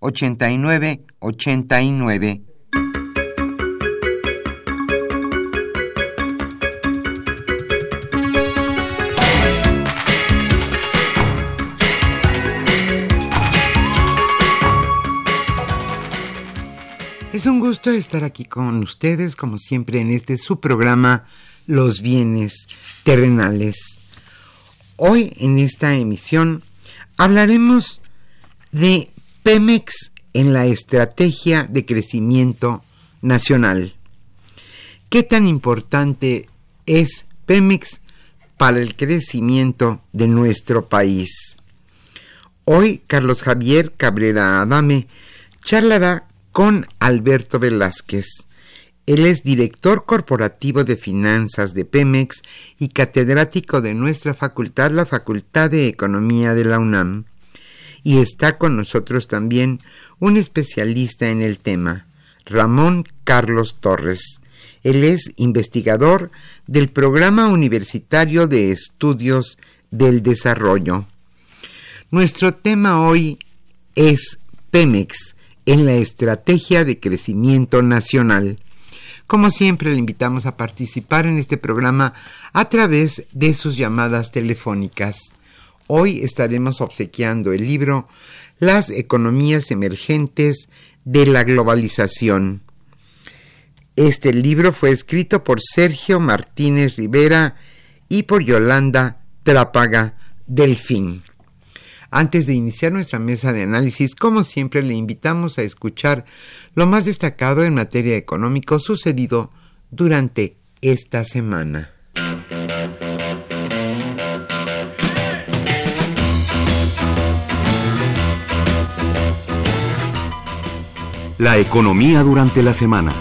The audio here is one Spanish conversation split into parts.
89 89. Es un gusto estar aquí con ustedes, como siempre, en este su programa Los bienes terrenales. Hoy, en esta emisión, hablaremos de Pemex en la estrategia de crecimiento nacional. ¿Qué tan importante es Pemex para el crecimiento de nuestro país? Hoy Carlos Javier Cabrera Adame charlará con Alberto Velázquez. Él es director corporativo de finanzas de Pemex y catedrático de nuestra facultad, la Facultad de Economía de la UNAM y está con nosotros también un especialista en el tema, Ramón Carlos Torres. Él es investigador del Programa Universitario de Estudios del Desarrollo. Nuestro tema hoy es Pemex en la Estrategia de Crecimiento Nacional. Como siempre, le invitamos a participar en este programa a través de sus llamadas telefónicas. Hoy estaremos obsequiando el libro Las economías emergentes de la globalización. Este libro fue escrito por Sergio Martínez Rivera y por Yolanda Trápaga Delfín. Antes de iniciar nuestra mesa de análisis, como siempre, le invitamos a escuchar lo más destacado en materia económica sucedido durante esta semana. La economía durante la semana.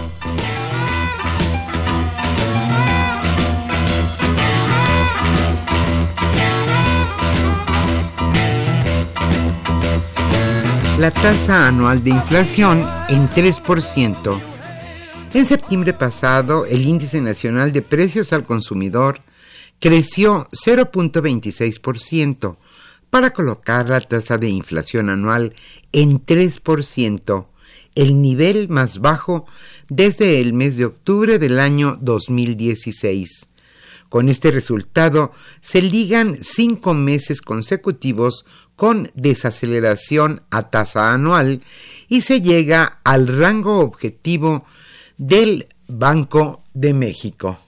La tasa anual de inflación en 3%. En septiembre pasado, el índice nacional de precios al consumidor creció 0.26% para colocar la tasa de inflación anual en 3%, el nivel más bajo desde el mes de octubre del año 2016. Con este resultado se ligan cinco meses consecutivos con desaceleración a tasa anual y se llega al rango objetivo del Banco de México.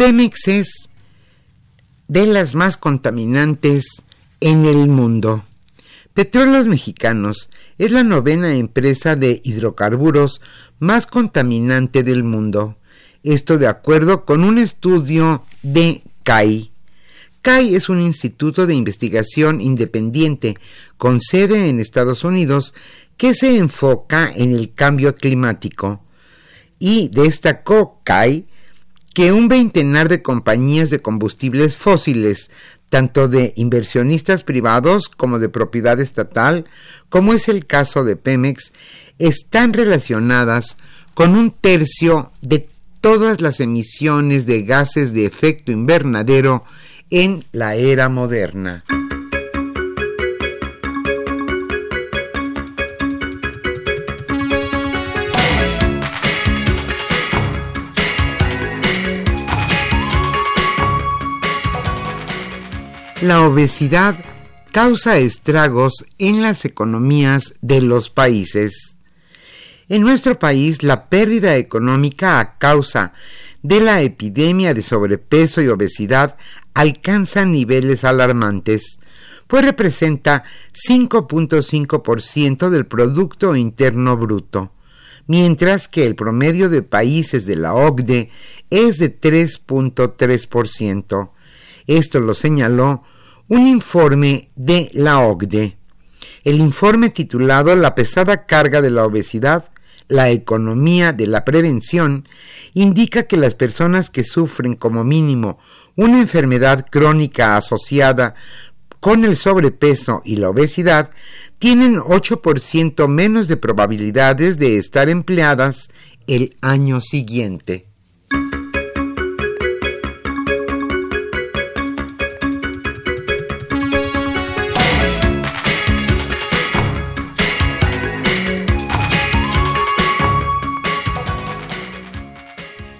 Pemex es de las más contaminantes en el mundo. Petróleos Mexicanos es la novena empresa de hidrocarburos más contaminante del mundo. Esto de acuerdo con un estudio de CAI. CAI es un instituto de investigación independiente con sede en Estados Unidos que se enfoca en el cambio climático. Y destacó CAI que un veintenar de compañías de combustibles fósiles, tanto de inversionistas privados como de propiedad estatal, como es el caso de Pemex, están relacionadas con un tercio de todas las emisiones de gases de efecto invernadero en la era moderna. La obesidad causa estragos en las economías de los países. En nuestro país, la pérdida económica a causa de la epidemia de sobrepeso y obesidad alcanza niveles alarmantes, pues representa 5.5% del Producto Interno Bruto, mientras que el promedio de países de la OCDE es de 3.3%. Esto lo señaló un informe de la OCDE. El informe titulado La pesada carga de la obesidad la economía de la prevención indica que las personas que sufren como mínimo una enfermedad crónica asociada con el sobrepeso y la obesidad tienen 8% menos de probabilidades de estar empleadas el año siguiente.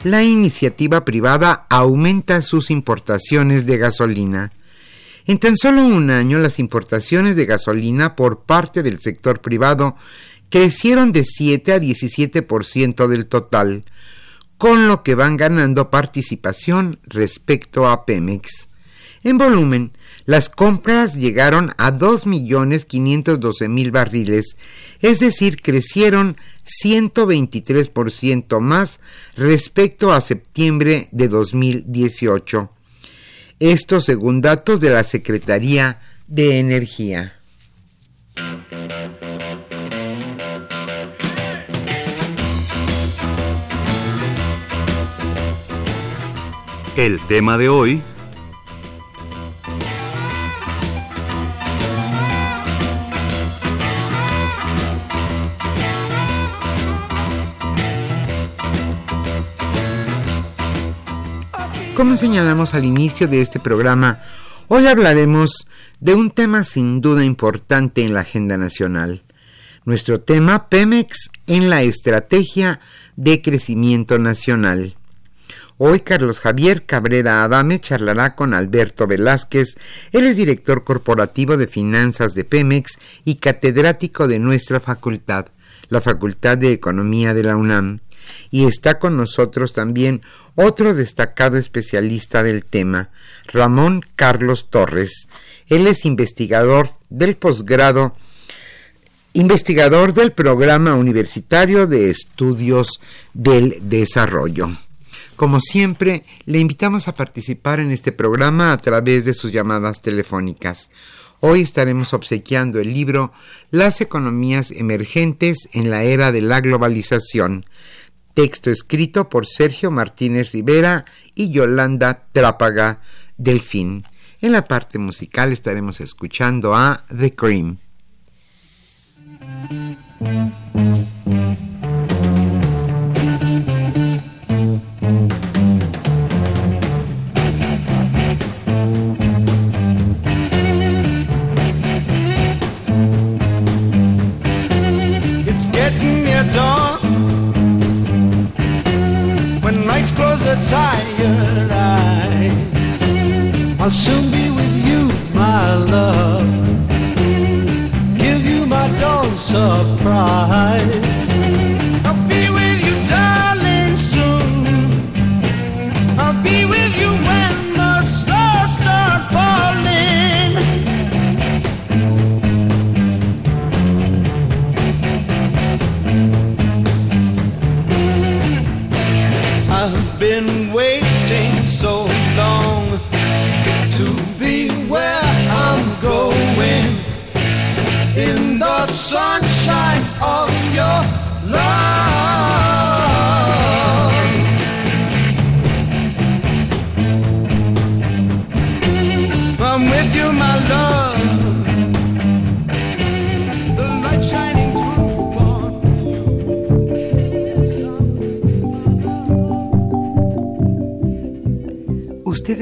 La iniciativa privada aumenta sus importaciones de gasolina. En tan solo un año las importaciones de gasolina por parte del sector privado crecieron de 7 a 17% del total, con lo que van ganando participación respecto a Pemex. En volumen, las compras llegaron a 2.512.000 barriles, es decir, crecieron 123% más respecto a septiembre de 2018. Esto según datos de la Secretaría de Energía. El tema de hoy Como señalamos al inicio de este programa, hoy hablaremos de un tema sin duda importante en la agenda nacional. Nuestro tema Pemex en la estrategia de crecimiento nacional. Hoy Carlos Javier Cabrera Adame charlará con Alberto Velázquez, él es director corporativo de finanzas de Pemex y catedrático de nuestra facultad, la Facultad de Economía de la UNAM y está con nosotros también otro destacado especialista del tema, Ramón Carlos Torres. Él es investigador del posgrado, investigador del programa universitario de estudios del desarrollo. Como siempre, le invitamos a participar en este programa a través de sus llamadas telefónicas. Hoy estaremos obsequiando el libro Las economías emergentes en la era de la globalización, Texto escrito por Sergio Martínez Rivera y Yolanda Trápaga Delfín. En la parte musical estaremos escuchando a The Cream. Tired eyes. I'll soon be with you, my love. Give you my dawn surprise.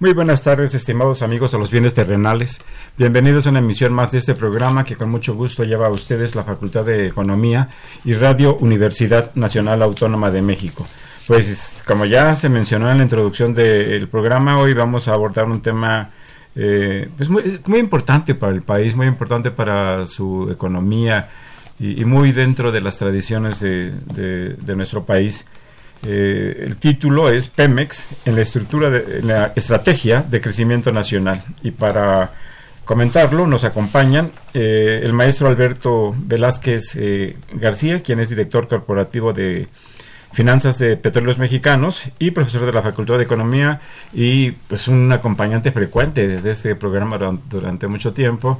Muy buenas tardes, estimados amigos de los bienes terrenales. Bienvenidos a una emisión más de este programa que con mucho gusto lleva a ustedes la Facultad de Economía y Radio Universidad Nacional Autónoma de México. Pues como ya se mencionó en la introducción del programa, hoy vamos a abordar un tema eh, pues muy, importante para el país, muy importante para su economía y, muy dentro de las tradiciones de nuestro país. Eh, el título es Pemex en la estructura de en la estrategia de crecimiento nacional y para comentarlo nos acompañan eh, el maestro Alberto Velázquez eh, García, quien es director corporativo de Finanzas de Petróleos Mexicanos y profesor de la Facultad de Economía y pues un acompañante frecuente de este programa duran- durante mucho tiempo.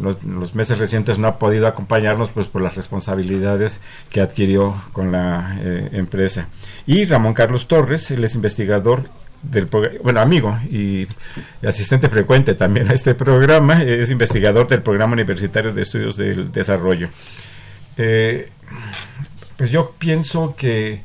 Los, meses recientes no ha podido acompañarnos pues por las responsabilidades que adquirió con la eh, empresa. Y Ramón Carlos Torres, él es investigador del bueno, amigo y asistente frecuente también a este programa, es investigador del Programa Universitario de Estudios del Desarrollo. Eh, pues yo pienso que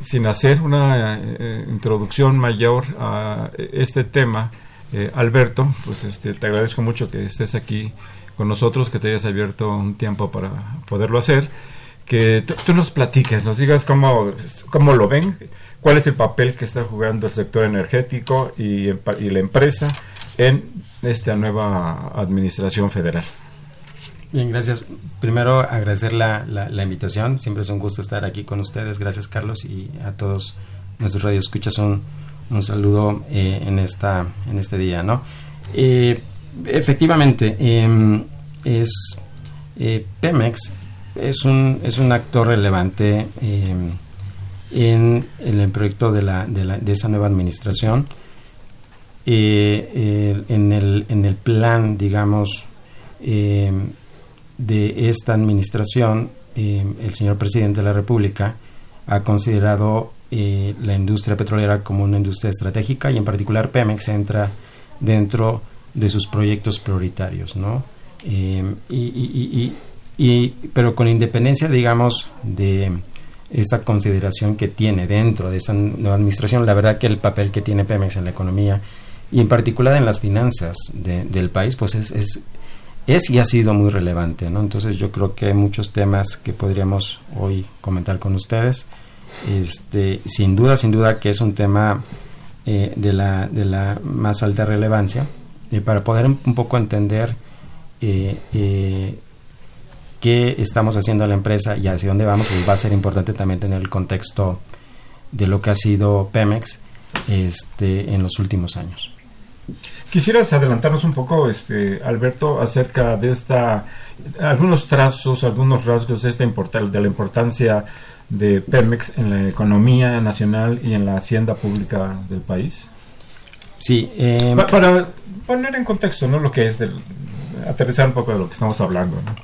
sin hacer una eh, introducción mayor a este tema, eh, Alberto, pues este, te agradezco mucho que estés aquí con nosotros, que te hayas abierto un tiempo para poderlo hacer, que tú, nos platiques, nos digas cómo, cómo lo ven, cuál es el papel que está jugando el sector energético y, y la empresa en esta nueva administración federal. Bien, gracias. Primero agradecer la, la, la invitación. Siempre es un gusto estar aquí con ustedes. Gracias, Carlos, y a todos nuestros radioescuchas un, un saludo eh, en esta en este día, ¿no? Eh, efectivamente, em, es eh, Pemex es un es un actor relevante em, en, el proyecto de la, de la de esa nueva administración. Eh, en el en el plan, digamos. em, de esta administración, el señor presidente de la República ha considerado eh, la industria petrolera como una industria estratégica y en particular Pemex entra dentro de sus proyectos prioritarios, ¿no? Eh, y, y- y- y- pero con independencia, digamos, de esa consideración que tiene dentro de esa nueva administración, la verdad que el papel que tiene Pemex en la economía y en particular en las finanzas de- del país, pues es, es es y ha sido muy relevante, ¿no? Entonces yo creo que hay muchos temas que podríamos hoy comentar con ustedes. Este, sin duda, sin duda que es un tema eh, de, la, de la más alta relevancia y para poder un poco entender eh, eh, qué estamos haciendo en la empresa y hacia dónde vamos, pues va a ser importante también tener el contexto de lo que ha sido Pemex este, en los últimos años. Quisieras adelantarnos un poco, este, Alberto, acerca de esta, algunos trazos, algunos rasgos de esta de la importancia de Pemex en la economía nacional y en la hacienda pública del país. Sí, eh, Pa- para poner en contexto, ¿no? Lo que es del, aterrizar un poco de lo que estamos hablando, ¿no?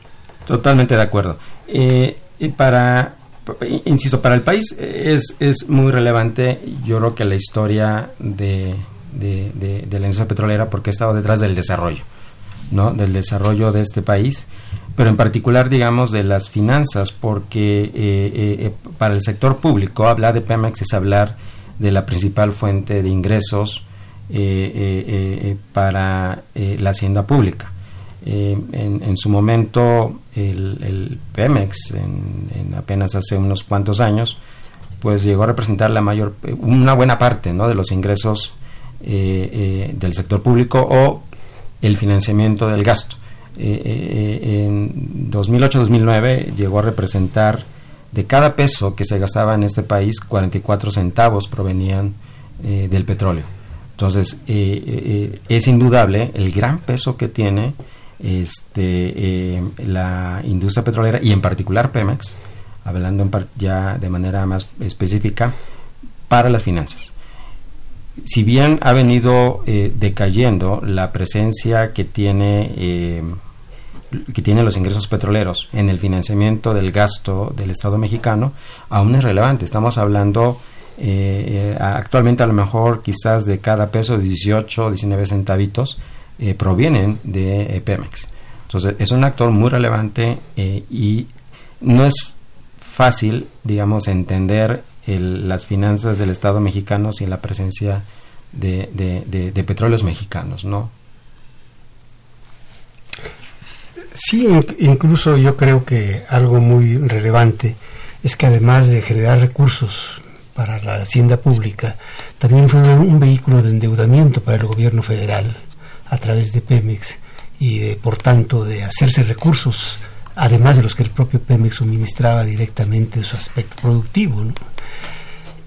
Totalmente de acuerdo. Eh, y para, pa- insisto, para el país es, es muy relevante, yo creo que la historia de, de, de- de la industria petrolera, porque ha estado detrás del desarrollo, ¿no? Del desarrollo de este país, pero en particular, digamos, de las finanzas, porque eh, eh, eh, para el sector público, hablar de Pemex es hablar de la principal fuente de ingresos eh, eh, eh, eh, para eh, la hacienda pública. Eh, en, su momento, el, Pemex, en, en apenas hace unos cuantos años, pues llegó a representar la mayor, una buena parte ¿no? de los ingresos eh, eh, del sector público o el financiamiento del gasto. Eh, eh, en 2008-2009 llegó a representar de cada peso que se gastaba en este país, 44 centavos provenían eh, del petróleo. Entonces, eh, eh, es indudable el gran peso que tiene este, eh, la industria petrolera y en particular Pemex, hablando ya de manera más específica, para las finanzas. Si bien ha venido decayendo la presencia que tiene que tienen los ingresos petroleros en el financiamiento del gasto del Estado mexicano, aún es relevante. Estamos hablando eh, eh, actualmente a lo mejor quizás de cada peso 18, 19 centavitos eh, provienen de eh, Pemex. Entonces es un actor muy relevante y no es fácil, digamos, entender el- las finanzas del Estado mexicano sin la presencia de, de- petróleos mexicanos, ¿no? Sí, in- incluso yo creo que algo muy relevante es que además de generar recursos para la hacienda pública, también fue un vehículo de endeudamiento para el gobierno federal a través de Pemex y de, por tanto de hacerse recursos, además de los que el propio Pemex suministraba directamente de su aspecto productivo. ¿no?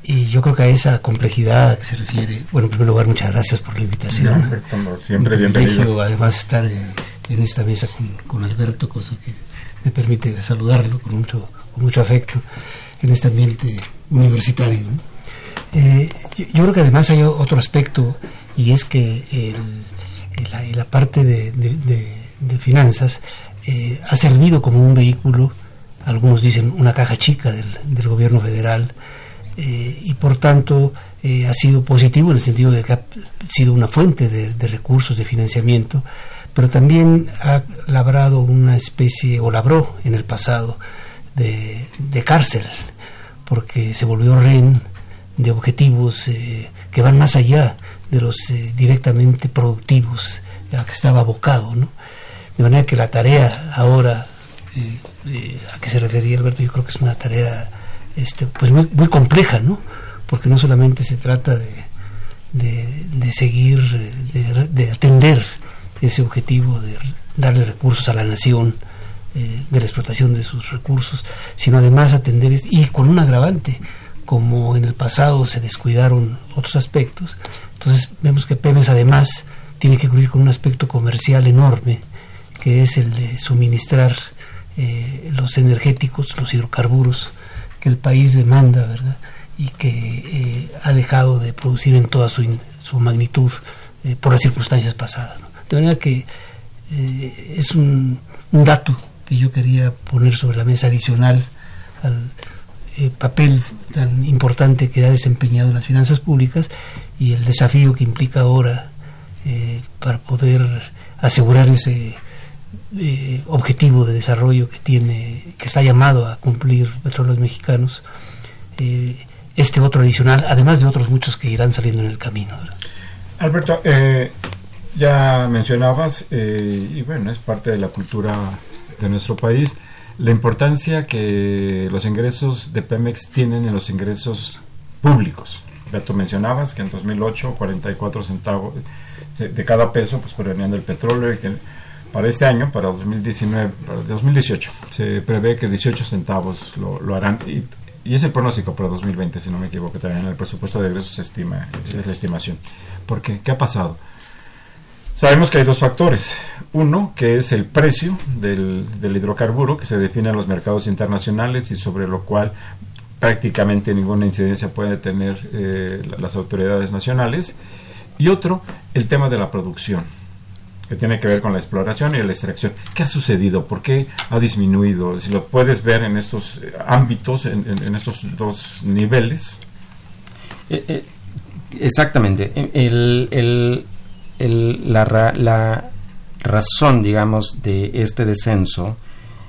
Y yo creo que a esa complejidad a que se refiere, bueno, en primer lugar, muchas gracias por la invitación. No, como siempre, Un privilegio, además estar eh, en esta mesa con, con Alberto, cosa que me permite saludarlo con mucho, con mucho afecto en este ambiente universitario. Eh, yo, creo que además hay otro aspecto y es que el- la, parte de, finanzas eh, ha servido como un vehículo, algunos dicen una caja chica del, gobierno federal, eh, y por tanto ha sido positivo en el sentido de que ha sido una fuente de, recursos de financiamiento, pero también ha labrado una especie, o labró en el pasado, de cárcel, porque se volvió rehén de objetivos eh, que van más allá de los eh, directamente productivos a que estaba abocado. De manera que la tarea ahora eh, a que se refería Alberto, yo creo que es una tarea este, pues muy, compleja, ¿no? Porque no solamente se trata de, de, seguir, de atender ese objetivo de darle recursos a la nación, eh, de la explotación de sus recursos, sino además atender, y con un agravante, como en el pasado se descuidaron otros aspectos, entonces vemos que Pemex además tiene que cubrir con un aspecto comercial enorme, que es el de suministrar eh, los energéticos, los hidrocarburos que el país demanda, ¿verdad? Y que eh, ha dejado de producir en toda su, su magnitud por las circunstancias pasadas. De manera que es un dato que yo quería poner sobre la mesa adicional al eh, papel tan importante que ha desempeñado las finanzas públicas y el desafío que implica ahora eh, para poder asegurar ese eh, objetivo de desarrollo que tiene, que está llamado a cumplir Petróleos Mexicanos, este otro adicional, además de otros muchos que irán saliendo en el camino. Alberto, ya mencionabas, y bueno, es parte de la cultura de nuestro país, la importancia que los ingresos de Pemex tienen en los ingresos públicos. Ya tú mencionabas que en 2008 44 centavos de cada peso pues provenían del petróleo y que para este año, para 2019, para 2018, se prevé que 18 centavos lo, lo harán y, y es el pronóstico para 2020, si no me equivoco, también en el presupuesto de egresos se estima, es la estimación. ¿Por qué? ¿Qué ha pasado? Sabemos que hay dos factores. Uno, que es el precio del, hidrocarburo, que se define en los mercados internacionales y sobre lo cual prácticamente ninguna incidencia puede tener eh, la- las autoridades nacionales. Y otro, el tema de la producción, que tiene que ver con la exploración y la extracción. ¿Qué ha sucedido? ¿Por qué ha disminuido? Si lo puedes ver en estos eh, ámbitos, en, estos dos niveles. Eh, exactamente. El, el- la, ra- la razón, digamos, de este descenso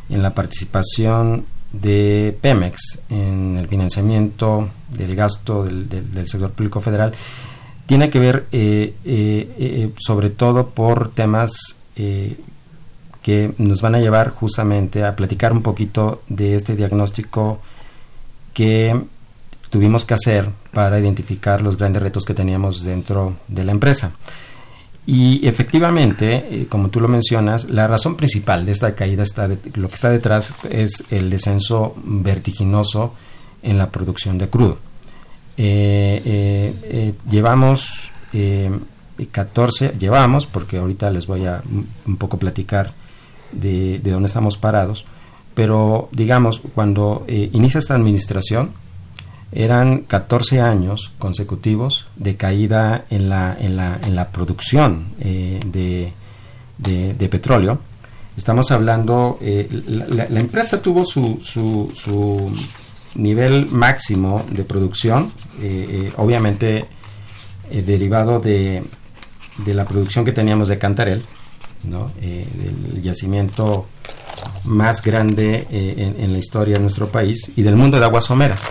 en la participación de Pemex en el financiamiento del gasto del, sector público federal tiene que ver eh, eh, eh, sobre todo por temas que nos van a llevar justamente a platicar un poquito de este diagnóstico que tuvimos que hacer para identificar los grandes retos que teníamos dentro de la empresa. Y efectivamente, eh, como tú lo mencionas, la razón principal de esta caída está de- lo que está detrás es el descenso vertiginoso en la producción de crudo. Eh, eh, llevamos eh, 14, llevamos, porque ahorita les voy a un- poco platicar de, de dónde estamos parados, pero digamos, cuando inicia esta administración, eran 14 años consecutivos de caída en la, en la, en la producción eh, de, de- de petróleo. Estamos hablando, eh, la, empresa tuvo su, su, su nivel máximo de producción, eh, obviamente derivado de, de la producción que teníamos de Cantarel, ¿no? Del yacimiento más grande en la historia de nuestro país y del mundo de aguas someras.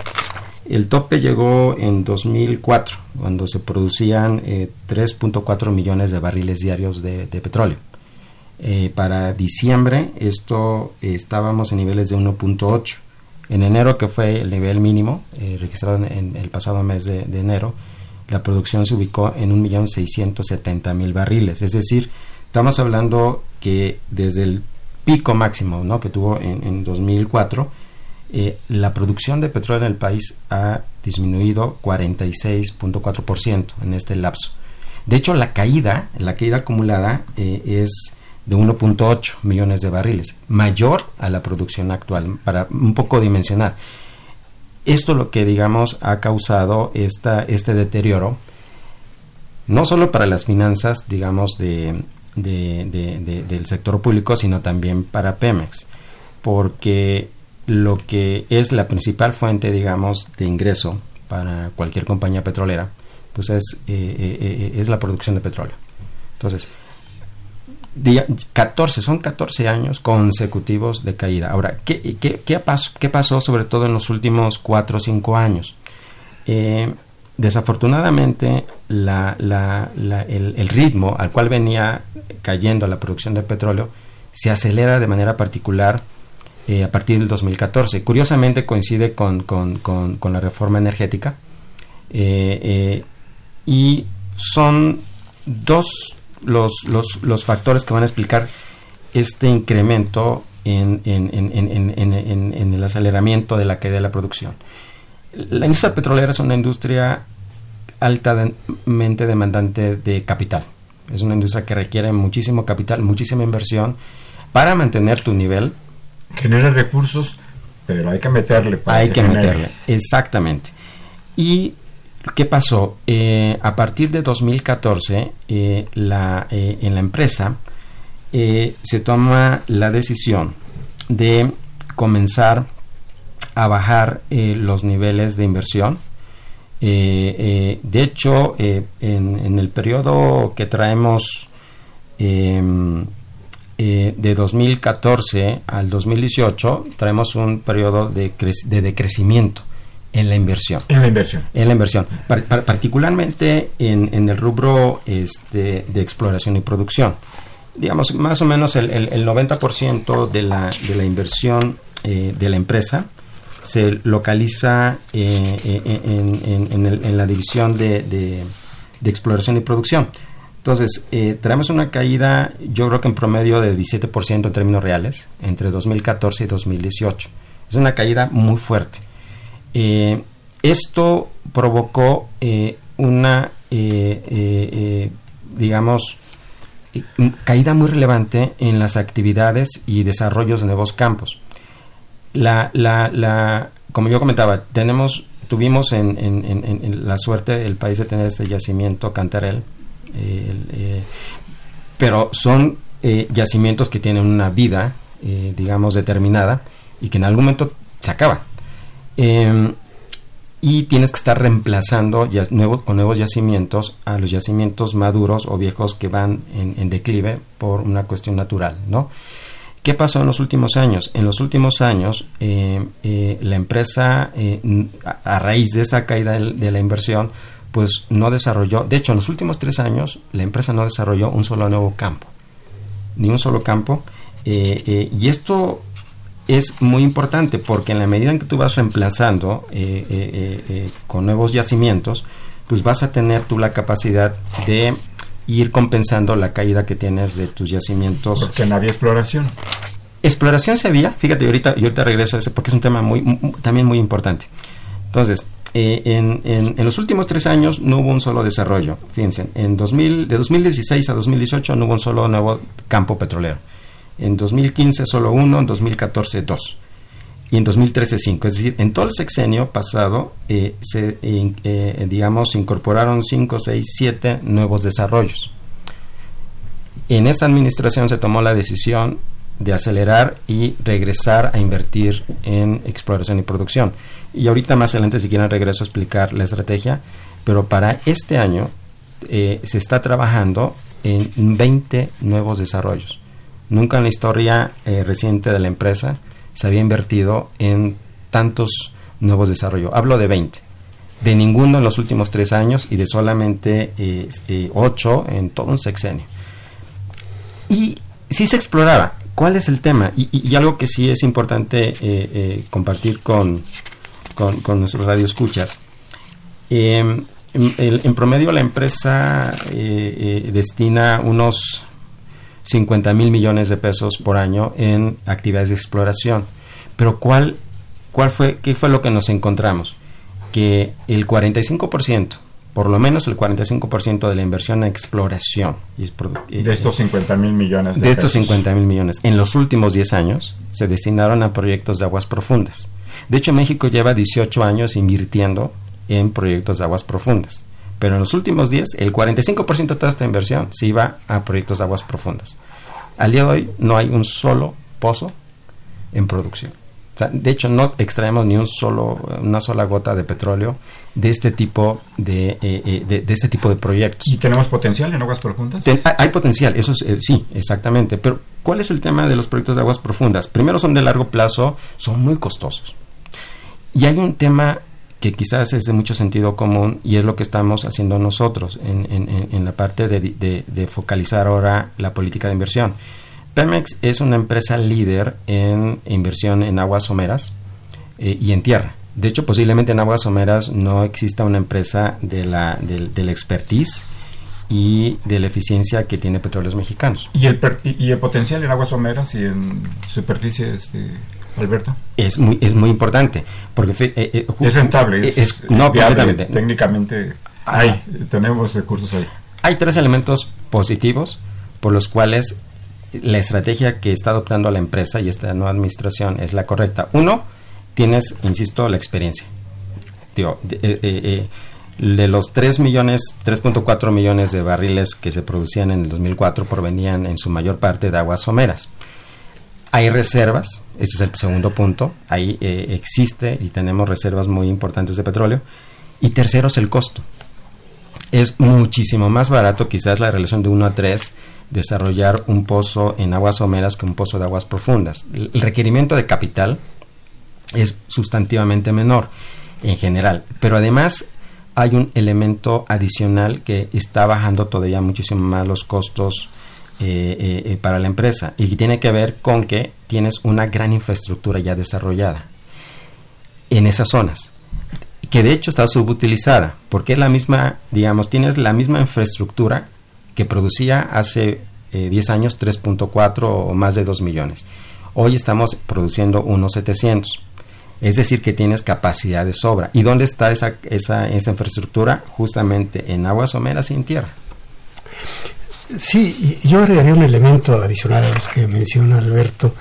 El tope llegó en 2004, cuando se producían eh, 3.4 millones de barriles diarios de, petróleo. Eh, para diciembre esto eh, estábamos en niveles de 1.8. En enero, que fue el nivel mínimo eh, registrado en, el pasado mes de, enero, la producción se ubicó en 1.670.000 barriles. Es decir, estamos hablando que desde el pico máximo ¿no? que tuvo en 2004, eh, la producción de petróleo en el país ha disminuido 46.4% en este lapso. De hecho, la caída, la caída acumulada eh, es de 1.8 millones de barriles, mayor a la producción actual, para un poco dimensionar. Esto lo que, digamos, ha causado esta, este deterioro, no solo para las finanzas, digamos, de, de- de- de- del sector público, sino también para Pemex, porque lo que es la principal fuente, digamos, de ingreso para cualquier compañía petrolera, pues es, eh, eh, eh, es la producción de petróleo. Entonces, día- 14, son 14 años consecutivos de caída. Ahora, ¿qué, qué, qué, pas- qué pasó sobre todo en los últimos 4 o 5 años? Eh, desafortunadamente, la- la- la- el ritmo al cual venía cayendo la producción de petróleo se acelera de manera particular eh, a partir del 2014. Curiosamente coincide con, con- con- la reforma energética eh, eh, y son dos los, los, los factores que van a explicar este incremento en, en- en- en- en- en- en- en el aceleramiento de la caída de la producción. La industria petrolera es una industria altamente demandante de capital. Es una industria que requiere muchísimo capital, muchísima inversión para mantener tu nivel Genera recursos, pero hay que meterle. para hay que meterle, exactamente. ¿Y qué pasó? Eh, a partir de 2014, eh, la, eh, en la empresa se toma la decisión de comenzar a bajar eh, los niveles de inversión. De hecho, en, en el periodo que traemos em, eh, de 2014 al 2018 traemos un periodo de, crec- de decrecimiento en la inversión. En la inversión. En la inversión, Par- par- particularmente en, en el rubro este, de exploración y producción. Digamos, más o menos el, el- el 90% de la, de la inversión eh, de la empresa se localiza eh, eh, en, en- en el- en la división de, de- de exploración y producción. Entonces, eh, tenemos una caída, yo creo que en promedio de 17% en términos reales, entre 2014 y 2018. Es una caída muy fuerte. Eh, esto provocó eh, una, eh, digamos, caída muy relevante en las actividades y desarrollos de nuevos campos. La, la, la, como yo comentaba, tenemos, tuvimos en, la suerte del país de tener este yacimiento Cantarel, el, pero son eh, yacimientos que tienen una vida, eh, digamos, determinada y que en algún momento se acaban. Eh, y tienes que estar reemplazando con nuevos yacimientos a los yacimientos maduros o viejos que van en, declive por una cuestión natural, ¿no? ¿Qué pasó en los últimos años? En los últimos años, eh, eh, la empresa, eh, a, raíz de esta caída de la inversión, pues no desarrolló, de hecho, en los últimos tres años, la empresa no desarrolló un solo nuevo campo, ni un solo campo, eh, eh, y esto es muy importante porque en la medida en que tú vas reemplazando eh, con nuevos yacimientos, pues vas a tener tú la capacidad de ir compensando la caída que tienes de tus yacimientos. Porque no había exploración. Exploración se había, fíjate, ahorita, y ahorita regreso a ese porque es un tema muy, mu- también muy importante. Entonces, eh, en, los últimos tres años no hubo un solo desarrollo. Fíjense, en 2000, de 2016 a 2018 no hubo un solo nuevo campo petrolero. En 2015 solo uno, en 2014 dos. Y en 2013 cinco. Es decir, en todo el sexenio pasado eh, se, eh, digamos, incorporaron cinco, seis, siete nuevos desarrollos. En esta administración se tomó la decisión de acelerar y regresar a invertir en exploración y producción. Y ahorita más adelante, si quieren, regreso a explicar la estrategia, pero para este año eh, se está trabajando en 20 nuevos desarrollos. Nunca en la historia eh, reciente de la empresa se había invertido en tantos nuevos desarrollos. Hablo de 20. De ninguno en los últimos tres años y de solamente eh, eh, ocho en todo un sexenio. Y sí se exploraba. ¿Cuál es el tema? Y, algo que sí es importante eh, eh, compartir con, con, con nuestros radioescuchas. Eh, en, promedio la empresa eh, eh, destina unos 50 mil millones de pesos por año en actividades de exploración. Pero ¿cuál, cuál fue, ¿qué fue lo que nos encontramos? Que el 45%, por lo menos el 45% de la inversión en exploración, y eh, De estos 50 mil millones de, de estos pesos. 50 mil millones, en los últimos 10 años se destinaron a proyectos de aguas profundas. De hecho, México lleva 18 años invirtiendo en proyectos de aguas profundas. Pero en los últimos 10, el 45% de toda esta inversión se iba a proyectos de aguas profundas. Al día de hoy no hay un solo pozo en producción. O sea, de hecho, no extraemos ni un solo, una sola gota de petróleo de este tipo de, eh, eh, de, de este tipo de proyectos. ¿Y tenemos potencial en aguas profundas? Ten- hay- hay potencial, eso es, eh, sí, exactamente. Pero, ¿cuál es el tema de los proyectos de aguas profundas? Primero, son de largo plazo, son muy costosos. Y hay un tema que quizás es de mucho sentido común y es lo que estamos haciendo nosotros en, en- en- en la parte de- de focalizar ahora la política de inversión. Pemex es una empresa líder en inversión en aguas someras eh, y en tierra. De hecho, posiblemente en aguas someras no exista una empresa de la, del, del expertise y de la eficiencia que tiene Petróleos Mexicanos. ¿Y el, per- y el potencial en aguas someras y en superficie, este, Alberto? Es muy, es muy importante, porque eh, eh, Es rentable, es, es- no, viable. Técnicamente hay, tenemos recursos ahí. Hay tres elementos positivos por los cuales la estrategia que está adoptando la empresa y esta nueva administración es la correcta. Uno, tienes, insisto, la experiencia. Digo, de, eh, eh, eh, de los 3 millones, 3.4 millones de barriles que se producían en el 2004 provenían en su mayor parte de aguas someras. Hay reservas, ese es el segundo punto, ahí eh, existe y tenemos reservas muy importantes de petróleo. Y tercero es el costo es muchísimo más barato, quizás la relación de 1 a 3, desarrollar un pozo en aguas someras que un pozo de aguas profundas. El requerimiento de capital es sustantivamente menor en general, pero además hay un elemento adicional que está bajando todavía muchísimo más los costos eh, eh, eh, para la empresa y que tiene que ver con que tienes una gran infraestructura ya desarrollada en esas zonas que de hecho está subutilizada, porque es la misma, digamos, tienes la misma infraestructura que producía hace eh, 10 años 3.4 o más de 2 millones. Hoy estamos produciendo unos 700. Es decir, que tienes capacidad de sobra. ¿Y dónde está esa, esa, esa infraestructura? Justamente en aguas someras y en tierra. Sí, yo agregaría un elemento adicional a los que menciona Alberto,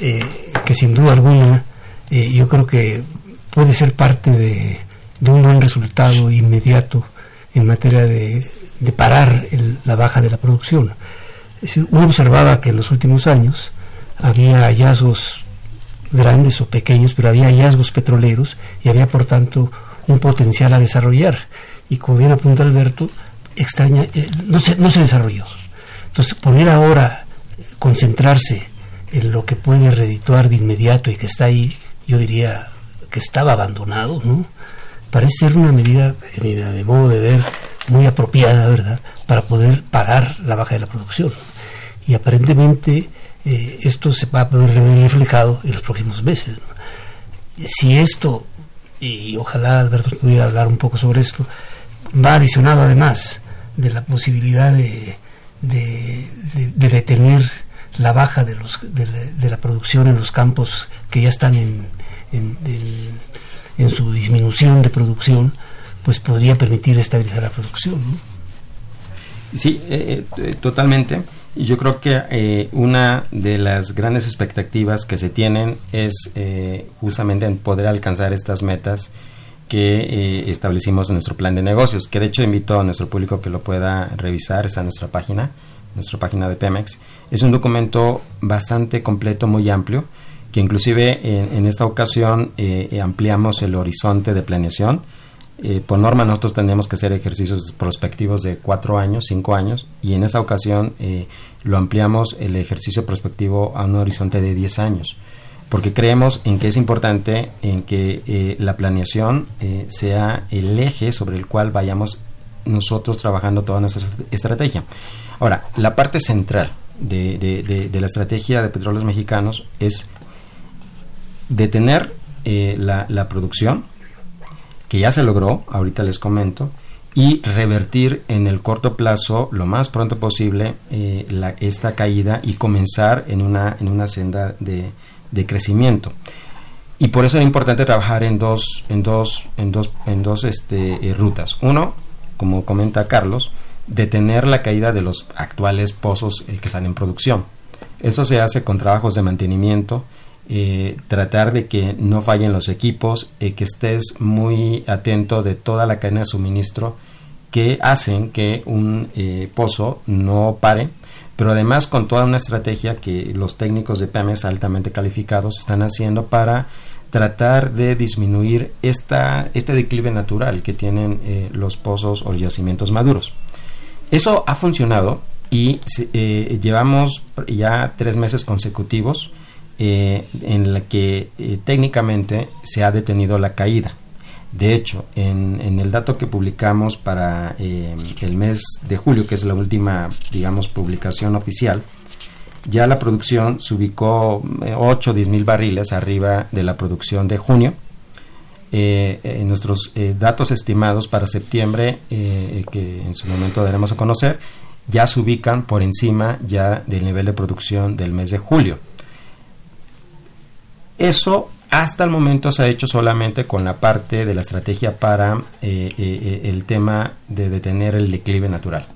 eh, que sin duda alguna eh, yo creo que puede ser parte de un buen resultado inmediato en materia de, de parar la baja de la producción. Es decir, uno observaba que en los últimos años había hallazgos grandes o pequeños, pero había hallazgos petroleros y había por tanto un potencial a desarrollar. Y como bien apunta Alberto, extraña, eh, no, se, no se desarrolló. Entonces, poner ahora, concentrarse en lo que puede redituar de inmediato y que está ahí, yo diría que estaba abandonado, ¿no? Parece ser una medida, a mi modo de ver, muy apropiada, ¿verdad?, para poder parar la baja de la producción. Y aparentemente eh, esto se va a poder ver reflejado en los próximos meses. Si esto, y ojalá Alberto pudiera hablar un poco sobre esto, va adicionado además de la posibilidad de, de, de- de detener la baja de, los, de, la, producción en los campos que ya están en- en su disminución de producción, pues podría permitir estabilizar la producción. Sí, eh, eh, totalmente. Y Yo creo que eh, una de las grandes expectativas que se tienen es eh, justamente en poder alcanzar estas metas que eh, establecimos en nuestro plan de negocios, que de hecho invito a nuestro público que lo pueda revisar, está en nuestra página, nuestra página de Pemex. Es un documento bastante completo, muy amplio, que inclusive en, en esta ocasión eh, eh, ampliamos el horizonte de planeación. Eh, por norma nosotros tenemos que hacer ejercicios prospectivos de cuatro años, cinco años, y en esa ocasión eh, lo ampliamos el ejercicio prospectivo a un horizonte de 10 años, porque creemos en que es importante en que eh, la planeación sea el eje sobre el cual vayamos nosotros trabajando toda nuestra est- estrategia. Ahora, la parte central de, la estrategia de petróleos mexicanos es detener la producción, que ya se logró, ahorita les comento, y revertir en el corto plazo, lo más pronto posible, eh, esta caída y comenzar en una, en una senda de, de crecimiento. Y por eso es importante trabajar en dos, en dos, en dos, en dos este, eh, rutas. Uno, como comenta Carlos, detener la caída de los actuales pozos eh, que están en producción. Eso se hace con trabajos de mantenimiento, eh, tratar de que no fallen los equipos, eh, que estés muy atento de toda la cadena de suministro que hacen que un eh, pozo no pare, pero además con toda una estrategia que los técnicos de Pemex altamente calificados están haciendo para tratar de disminuir esta, este declive natural que tienen eh, los pozos o yacimientos maduros. Eso ha funcionado y llevamos ya tres meses consecutivos eh, en la que eh, técnicamente se ha detenido la caída. De hecho, en, en el dato que publicamos para eh, el mes de julio, que es la última, digamos, publicación oficial, ya la producción se ubicó eh, 8 o 10 mil barriles arriba de la producción de junio. Eh, eh, nuestros eh, datos estimados para septiembre, eh, que en su momento daremos a conocer, ya se ubican por encima ya del nivel de producción del mes de julio. Eso hasta el momento se ha hecho solamente con la parte de la estrategia para eh, eh, eh, el tema de detener el declive natural.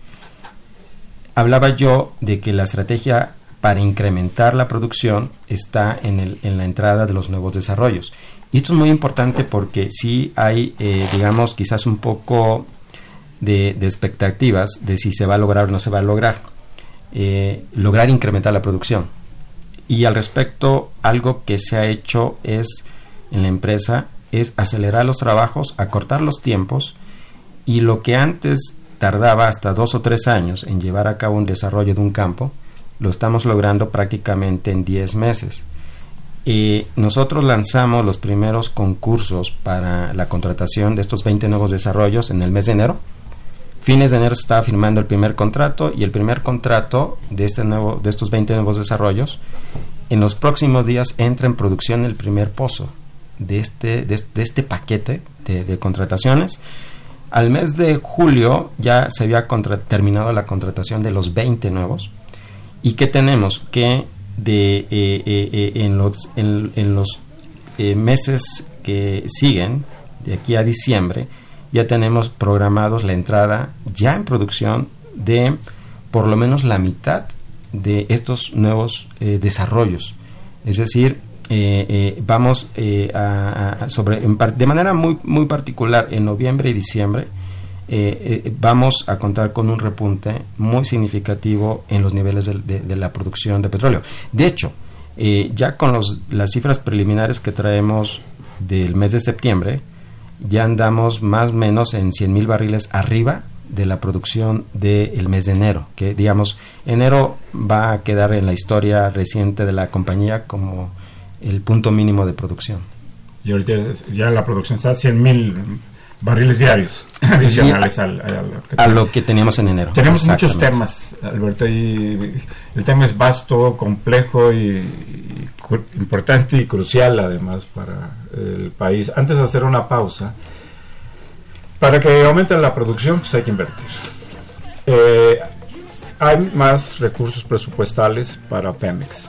Hablaba yo de que la estrategia para incrementar la producción está en, la entrada de los nuevos desarrollos. Y esto es muy importante porque sí hay, digamos, quizás un poco de, de expectativas de si se va a lograr o no se va a lograr. Lograr incrementar la producción. Y al respecto, algo que se ha hecho es en la empresa es acelerar los trabajos, acortar los tiempos y lo que antes tardaba hasta dos o tres años en llevar a cabo un desarrollo de un campo, lo estamos logrando prácticamente en 10 meses. Eh, nosotros lanzamos los primeros concursos para la contratación de estos 20 nuevos desarrollos en el mes de enero. Fines de enero se estaba firmando el primer contrato y el primer contrato de, este nuevo, de estos 20 nuevos desarrollos en los próximos días entra en producción el primer pozo de este, de, este paquete de, contrataciones. Al mes de julio ya se había terminado la contratación de los 20 nuevos. ¿Y qué tenemos? Que de, eh, eh, eh, en los, en, los meses que siguen, de aquí a diciembre, ya tenemos programados la entrada ya en producción de por lo menos la mitad de estos nuevos eh, desarrollos. Es decir, eh, eh, vamos a, sobre, de manera muy, muy particular en noviembre y diciembre, vamos a contar con un repunte muy significativo en los niveles de, de la producción de petróleo. De hecho, ya con los, las cifras preliminares que traemos del mes de septiembre, ya andamos más o menos en 100 mil barriles arriba de la producción del mes de enero, que digamos, enero va a quedar en la historia reciente de la compañía como el punto mínimo de producción. Y ahorita ya la producción está a 100 mil barriles diarios adicionales al, al- a lo que A lo que teníamos en enero. Tenemos muchos temas, Alberto, y el tema es vasto, complejo y, importante y crucial además para el país. Antes de hacer una pausa, para que aumente la producción, pues hay que invertir. Eh, hay más recursos presupuestales para Pemex.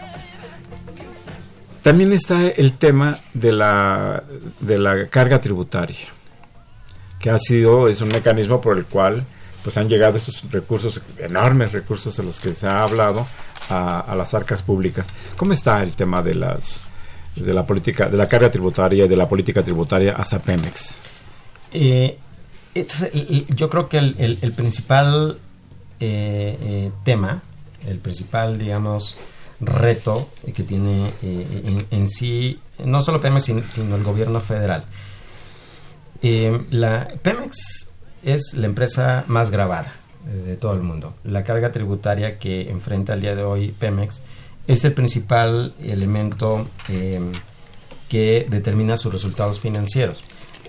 También está el tema de la, de la carga tributaria que ha sido, es un mecanismo por el cual pues han llegado estos recursos, enormes recursos de los que se ha hablado a, las arcas públicas. ¿Cómo está el tema de las de la política, de la carga tributaria y de la política tributaria hacia Pemex? Eh, yo creo que el, principal eh, eh, tema, el principal, digamos, reto que tiene en, sí, no solo Pemex, sin- sino el gobierno federal. La Pemex es la empresa más grabada eh, de todo el mundo. La carga tributaria que enfrenta al día de hoy Pemex es el principal elemento eh, que determina sus resultados financieros.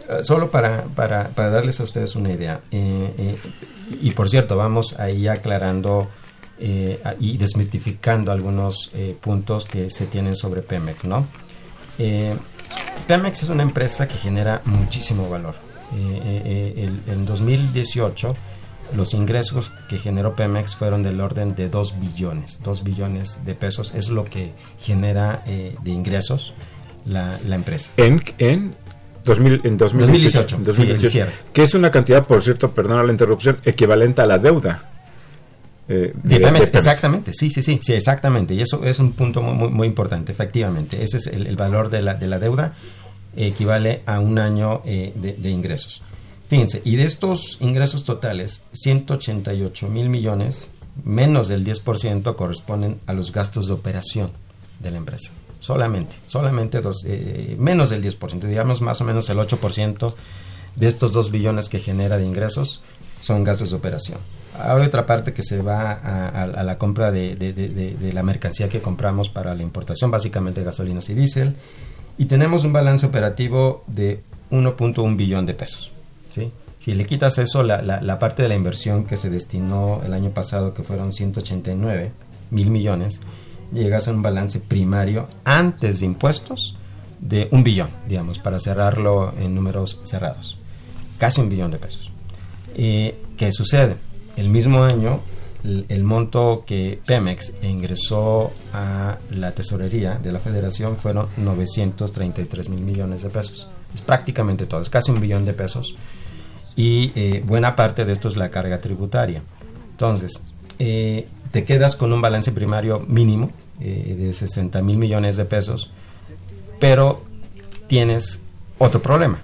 Eh, solo para, para, para darles a ustedes una idea, eh, y por cierto, vamos ahí aclarando y desmitificando algunos puntos que se tienen sobre Pemex, ¿no? Pemex es una empresa que genera muchísimo valor. Eh, eh, el- en 2018 los ingresos que generó Pemex fueron del orden de 2 billones. 2 billones de pesos es lo que genera eh, de ingresos la, la empresa. En, en, 2000, en 2018, 2018, sí, el cierre. que es una cantidad, por cierto, perdona la interrupción, equivalente a la deuda. eh, De de- Pemex, de Pemex. exactamente, sí, sí, sí, sí, exactamente. Y eso es un punto muy, muy, importante, efectivamente. Ese es el, el valor de la, de la deuda, equivale a un año eh, de, ingresos. Fíjense, y de estos ingresos totales, 188 mil millones, menos del 10% corresponden a los gastos de operación de la empresa. Solamente, solamente dos, eh, menos del 10%, digamos más o menos el 8% de estos 2 billones que genera de ingresos son gastos de operación. Hay otra parte que se va a, la compra de- de la mercancía que compramos para la importación, básicamente gasolinas y diésel, y tenemos un balance operativo de 1.1 billón de pesos. ¿sí? Si le quitas eso, la, la- parte de la inversión que se destinó el año pasado, que fueron 189 mil millones, llegas a un balance primario antes de impuestos de un billón, digamos, para cerrarlo en números cerrados. Casi un billón de pesos. Eh, ¿Qué sucede? El mismo año, el, monto que Pemex ingresó a la tesorería de la federación fueron 933 mil millones de pesos. Es prácticamente todo, es casi un billón de pesos. Y eh, buena parte de esto es la carga tributaria. Entonces, eh, te quedas con un balance primario mínimo eh, de 60 mil millones de pesos, pero tienes otro problema.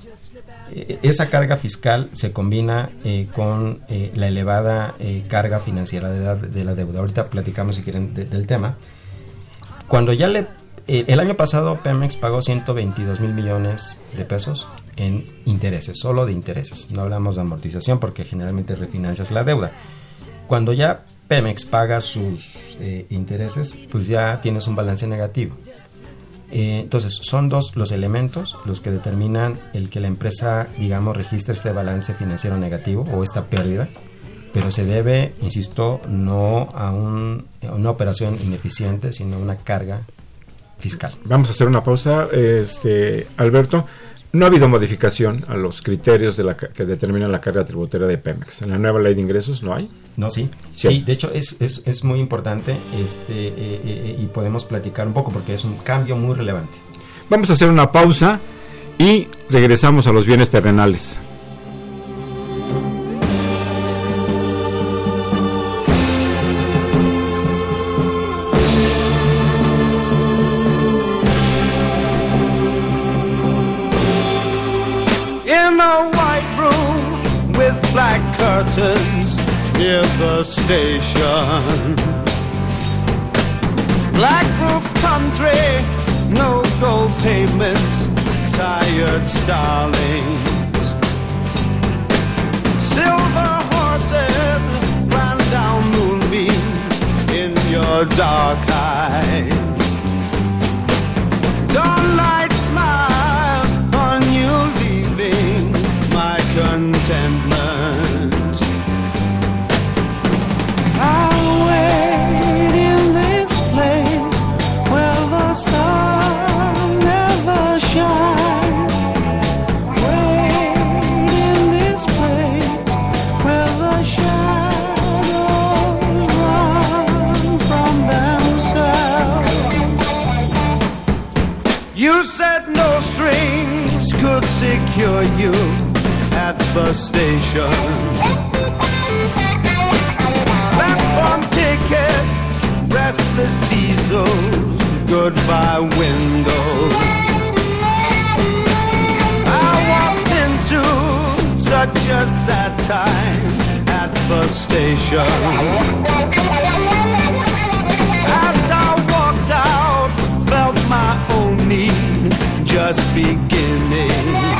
Esa carga fiscal se combina eh, con eh, la elevada eh, carga financiera de la, de la deuda. Ahorita platicamos, si quieren, de- del tema. Cuando ya le... el año pasado Pemex pagó 122 mil millones de pesos en intereses, solo de intereses. No hablamos de amortización porque generalmente refinancias la deuda. Cuando ya Pemex paga sus intereses, pues ya tienes un balance negativo. Eh, entonces, son dos los elementos los que determinan el que la empresa, digamos, registre este balance financiero negativo o esta pérdida, pero se debe, insisto, no a, un- una operación ineficiente, sino a una carga fiscal. Vamos a hacer una pausa, este Alberto. No ha habido modificación a los criterios de la que determinan la carga tributaria de Pemex. En la nueva ley de ingresos no hay. No, sí. Sí. Sí, de hecho es, es, es muy importante este, eh, eh, y podemos platicar un poco porque es un cambio muy relevante. Vamos a hacer una pausa y regresamos a los bienes terrenales. Station. Black roof country, no gold pavement, tired starlings. Silver horses ran down moonbeams in your dark eyes. Dawn light station. Platform ticket, restless diesels, goodbye windows. I walked into such a sad time at the station. As I walked out, felt my own need just beginning.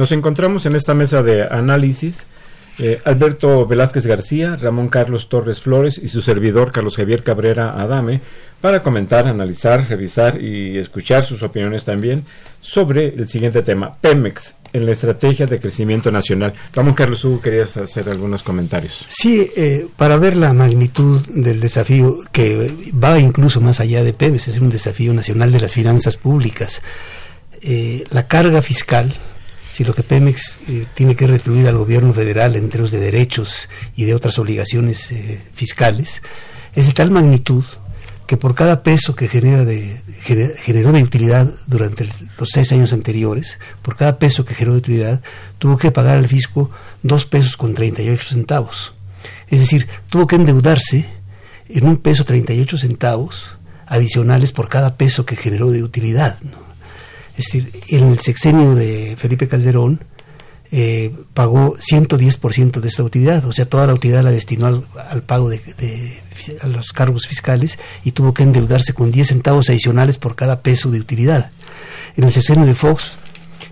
Nos encontramos en esta mesa de análisis eh, Alberto Velázquez García, Ramón Carlos Torres Flores y su servidor Carlos Javier Cabrera Adame para comentar, analizar, revisar y escuchar sus opiniones también sobre el siguiente tema, Pemex en la estrategia de crecimiento nacional. Ramón Carlos, tú querías hacer algunos comentarios. Sí, eh, para ver la magnitud del desafío que va incluso más allá de Pemex, es un desafío nacional de las finanzas públicas. Eh, la carga fiscal, si lo que Pemex eh, tiene que retribuir al gobierno federal en términos de derechos y de otras obligaciones eh, fiscales, es de tal magnitud que por cada peso que genera de, gener- generó de utilidad durante los seis años anteriores, por cada peso que generó de utilidad, tuvo que pagar al fisco dos pesos con 38 centavos. Es decir, tuvo que endeudarse en un peso 38 centavos adicionales por cada peso que generó de utilidad. ¿no? Es decir, en el sexenio de Felipe Calderón eh, pagó 110% de esta utilidad, o sea, toda la utilidad la destinó al, pago de, a los cargos fiscales y tuvo que endeudarse con 10 centavos adicionales por cada peso de utilidad. En el sexenio de Fox,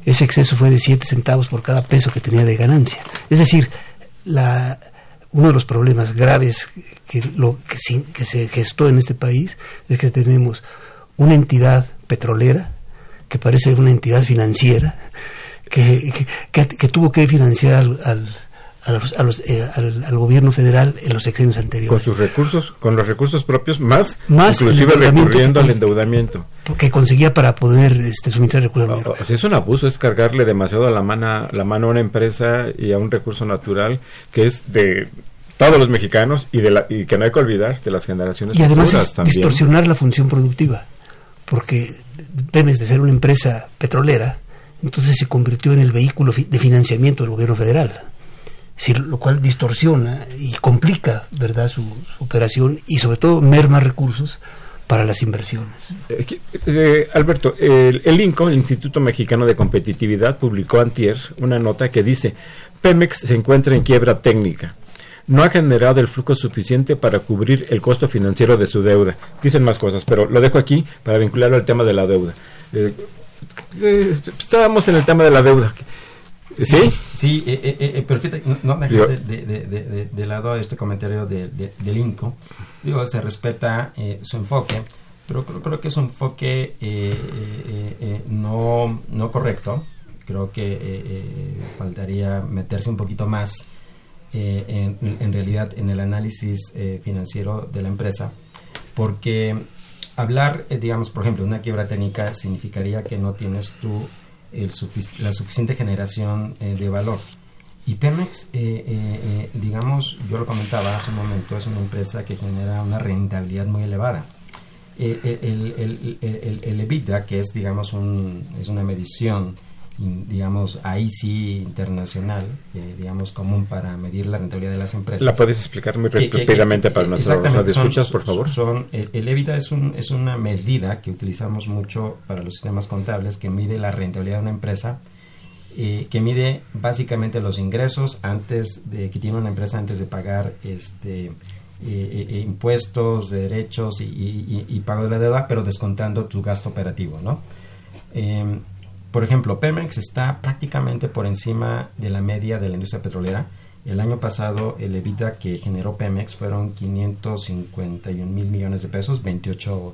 ese exceso fue de 7 centavos por cada peso que tenía de ganancia. Es decir, la, uno de los problemas graves que, lo, que se gestó en este país es que tenemos una entidad petrolera que parece una entidad financiera que, que, tuvo que financiar al, al, a los- a los, eh, al, al gobierno federal en los sexenios Con anteriores. sus recursos, con los recursos propios, más, Más inclusive recurriendo que- al endeudamiento. que conseguía para poder este, suministrar recursos. O- gobierno. o sea, es un abuso, es cargarle demasiado a la, mana, la mano a una empresa y a un recurso natural que es de todos los mexicanos y, de la, y que no hay que olvidar de las generaciones y además es distorsionar la función productiva, porque Pemex de ser una empresa petrolera, entonces se convirtió en el vehículo de financiamiento del gobierno federal, lo cual distorsiona y complica, verdad, su, operación y sobre todo merma recursos para las inversiones. Eh, eh, Alberto, el, el INCO, el Instituto Mexicano de Competitividad, publicó antier una nota que dice, Pemex se encuentra en quiebra técnica. No ha generado el flujo suficiente para cubrir el costo financiero de su deuda. Dicen más cosas, pero lo dejo aquí para vincularlo al tema de la deuda. Eh, eh, estábamos en el tema de la deuda. ¿Sí? Sí, eh, eh, eh, perfecto. No, no de, de- de- de- de- de lado este comentario de, de- del INCO. Digo, se respeta eh, su enfoque, pero creo, creo que es un enfoque eh, eh, eh, no, no correcto. Creo que faltaría meterse un poquito más eh, en, en realidad en el análisis eh, financiero de la empresa, porque hablar, eh, digamos, por ejemplo, una quiebra técnica significaría que no tienes tú el sufic- la suficiente generación eh, de valor. Y Pemex, eh, eh, digamos, yo lo comentaba hace un momento, es una empresa que genera una rentabilidad muy elevada. El, el, el, el- EBITDA, que es, digamos, un, es una medición, digamos, ahí sí internacional, eh, digamos, común para medir la rentabilidad de las empresas. ¿La puedes explicar muy Que- rápidamente que- para nuestros escuchas, por favor? Son, el, el EBITDA es, un, es una medida que utilizamos mucho para los sistemas contables que mide la rentabilidad de una empresa, eh, que mide básicamente los ingresos antes de que tiene una empresa antes de pagar este eh, eh, eh, impuestos, derechos y, y- y- y pago de la deuda, pero descontando tu gasto operativo, ¿no? Por ejemplo, Pemex está prácticamente por encima de la media de la industria petrolera. El año pasado el EBITDA que generó Pemex fueron 551 mil millones de pesos, 28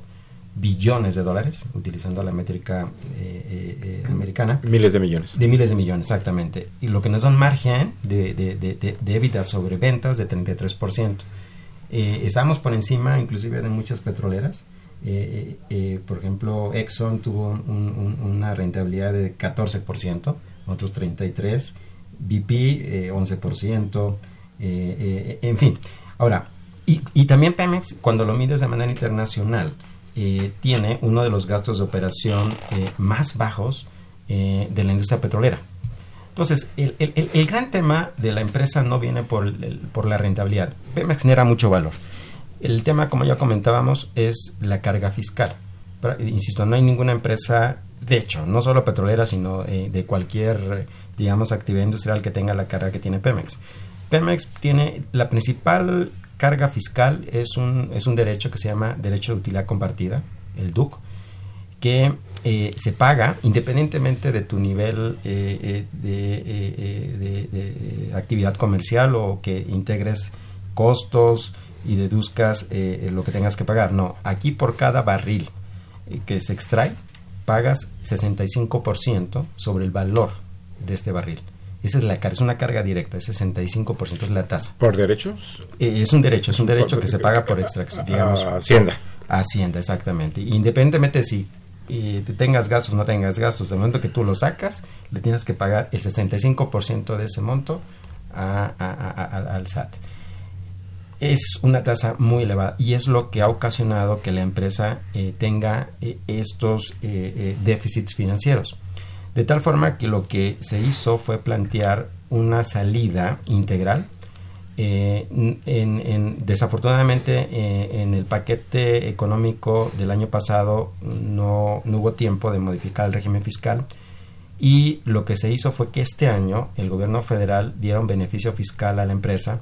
billones de dólares, utilizando la métrica eh, eh, eh, americana. Miles de millones. De miles de millones, exactamente. Y lo que nos da un margen de, de, de, de, de EBITDA sobre ventas de 33%. Eh, estamos por encima inclusive de muchas petroleras. Eh, eh, por ejemplo, Exxon tuvo un- un- una rentabilidad de 14%, otros 33%, BP eh, 11%, eh, eh, en fin. Ahora, y, y también Pemex, cuando lo mides de manera internacional, eh, tiene uno de los gastos de operación eh, más bajos eh, de la industria petrolera. Entonces, el, el- el- el gran tema de la empresa no viene por, el- por la rentabilidad. Pemex genera mucho valor. El tema, como ya comentábamos, es la carga fiscal. Pero, insisto, no hay ninguna empresa, de hecho, no solo petrolera, sino eh, de cualquier, digamos, actividad industrial que tenga la carga que tiene Pemex. Pemex tiene la principal carga fiscal es un, es un derecho que se llama derecho de utilidad compartida, el DUC, que eh, se paga independientemente de tu nivel eh, eh, de, actividad comercial o que integres costos y deduzcas eh, eh, lo que tengas que pagar. No, aquí por cada barril eh, que se extrae pagas 65% sobre el valor de este barril. Esa es la carga, es una carga directa, es 65% es la tasa. ¿Por derechos? Eh, es un derecho, es un derecho que se paga por extracción, digamos. A Hacienda. Hacienda, exactamente. Independientemente si eh, te tengas gastos o no tengas gastos, del momento que tú lo sacas, le tienes que pagar el 65% de ese monto a- a- a- a- al SAT. Es una tasa muy elevada y es lo que ha ocasionado que la empresa eh, tenga eh, estos eh, déficits financieros. De tal forma que lo que se hizo fue plantear una salida integral en, en- desafortunadamente en el paquete económico del año pasado no, no hubo tiempo de modificar el régimen fiscal y lo que se hizo fue que este año el gobierno federal diera un beneficio fiscal a la empresa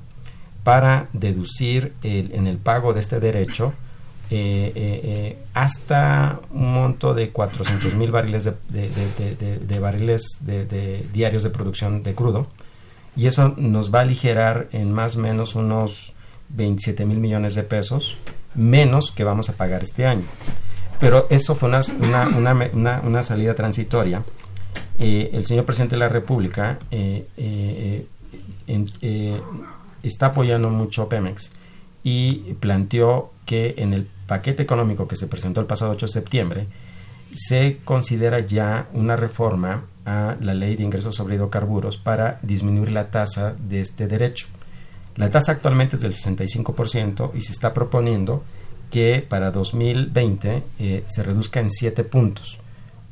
para deducir en el pago de este derecho eh, eh, eh, hasta un monto de 400 mil barriles de, de- barriles de- diarios de producción de crudo y eso nos va a aligerar en más o menos unos 27 mil millones de pesos menos que vamos a pagar este año. Pero eso fue una, una, una una- salida transitoria. El señor presidente de la República está apoyando mucho Pemex y planteó que en el paquete económico que se presentó el pasado 8 de septiembre se considera ya una reforma a la ley de ingresos sobre hidrocarburos para disminuir la tasa de este derecho. La tasa actualmente es del 65% y se está proponiendo que para 2020 eh, se reduzca en 7 puntos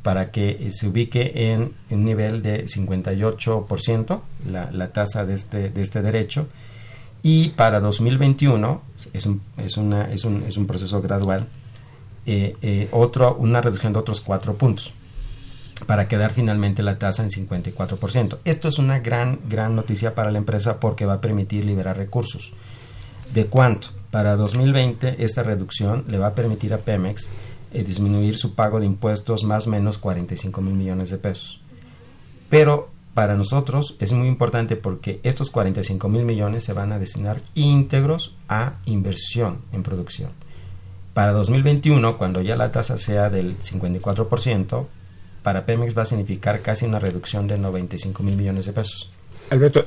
para que eh, se ubique en un nivel de 58% la, la tasa de este, de este derecho y para 2021 es un, es una, es un, es un proceso gradual eh, eh, otro, una reducción de otros 4 puntos para quedar finalmente la tasa en 54%. Esto es una gran, gran noticia para la empresa porque va a permitir liberar recursos. ¿De cuánto? Para 2020 esta reducción le va a permitir a Pemex eh, disminuir su pago de impuestos más o menos 45 mil millones de pesos. Pero para nosotros es muy importante porque estos 45 mil millones se van a destinar íntegros a inversión en producción. Para 2021, cuando ya la tasa sea del 54%, para Pemex va a significar casi una reducción de 95 mil millones de pesos. Alberto,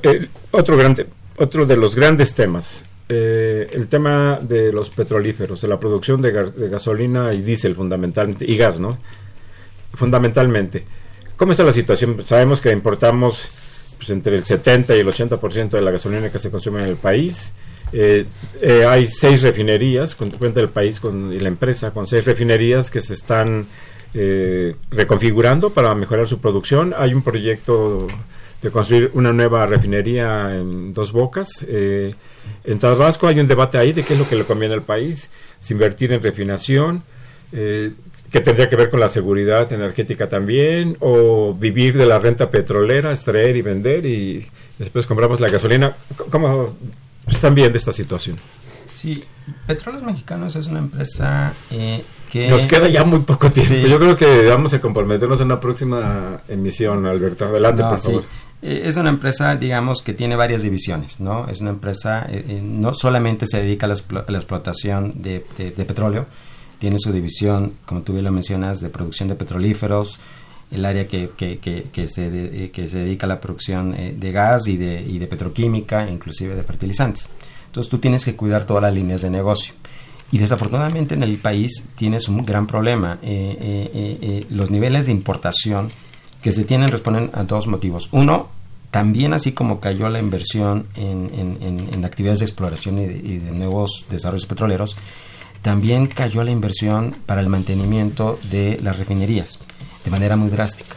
otro, grande, otro de los grandes temas, eh, el tema de los petrolíferos, de la producción de gasolina y diésel fundamentalmente, y gas, ¿no? Fundamentalmente. ¿Cómo está la situación? Sabemos que importamos pues, entre el 70 y el 80% de la gasolina que se consume en el país. Eh, eh, hay seis refinerías, con- cuenta el país con, y la empresa, con seis refinerías que se están eh, reconfigurando para mejorar su producción. Hay un proyecto de construir una nueva refinería en Dos Bocas. Eh, en Tabasco hay un debate ahí de qué es lo que le conviene al país, si invertir en refinación, que tendría que ver con la seguridad energética también, o vivir de la renta petrolera, extraer y vender y después compramos la gasolina. ¿Cómo están viendo esta situación? Sí, Petróleos Mexicanos es una empresa eh, que... Nos queda ya muy poco tiempo. Sí. Yo creo que vamos a comprometernos en una próxima emisión, Alberto. Adelante, No, por sí. favor. Eh, Es una empresa, digamos, que tiene varias divisiones, ¿no? Es una empresa, eh, eh, no solamente se dedica a la, explo- a la explotación de, de- de petróleo, tiene su división, como tú bien lo mencionas, de producción de petrolíferos, el área que, que, que, se, eh, que se dedica a la producción eh, de gas y de, y de petroquímica, inclusive de fertilizantes. Entonces tú tienes que cuidar todas las líneas de negocio. Y desafortunadamente en el país tienes un gran problema. Eh, los niveles de importación que se tienen responden a dos motivos. Uno, también así como cayó la inversión en, en- en- actividades de exploración y y de nuevos desarrollos petroleros, también cayó la inversión para el mantenimiento de las refinerías de manera muy drástica.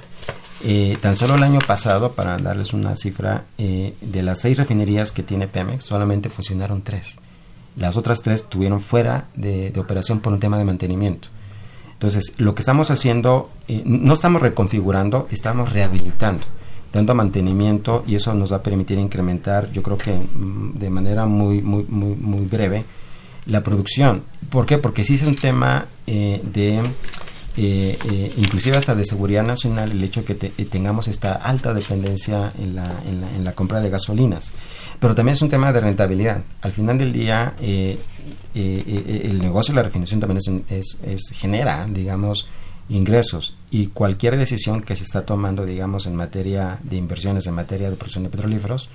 Eh, tan solo el año pasado, para darles una cifra, eh, de las seis refinerías que tiene Pemex, solamente funcionaron tres. Las otras tres estuvieron fuera de, operación por un tema de mantenimiento. Entonces, lo que estamos haciendo, eh, no estamos reconfigurando, estamos rehabilitando, dando mantenimiento y eso nos va a permitir incrementar, yo creo que mm, de manera muy, muy, muy, muy breve, la producción. ¿Por qué? Porque sí es un tema eh, de, eh, eh, inclusive hasta de seguridad nacional, el hecho que te- tengamos esta alta dependencia en la, en, la, en la compra de gasolinas. Pero también es un tema de rentabilidad. Al final del día, el negocio de la refinación también es, es- es- genera, digamos, ingresos y cualquier decisión que se está tomando, digamos, en materia de inversiones, en materia de producción de petrolíferos,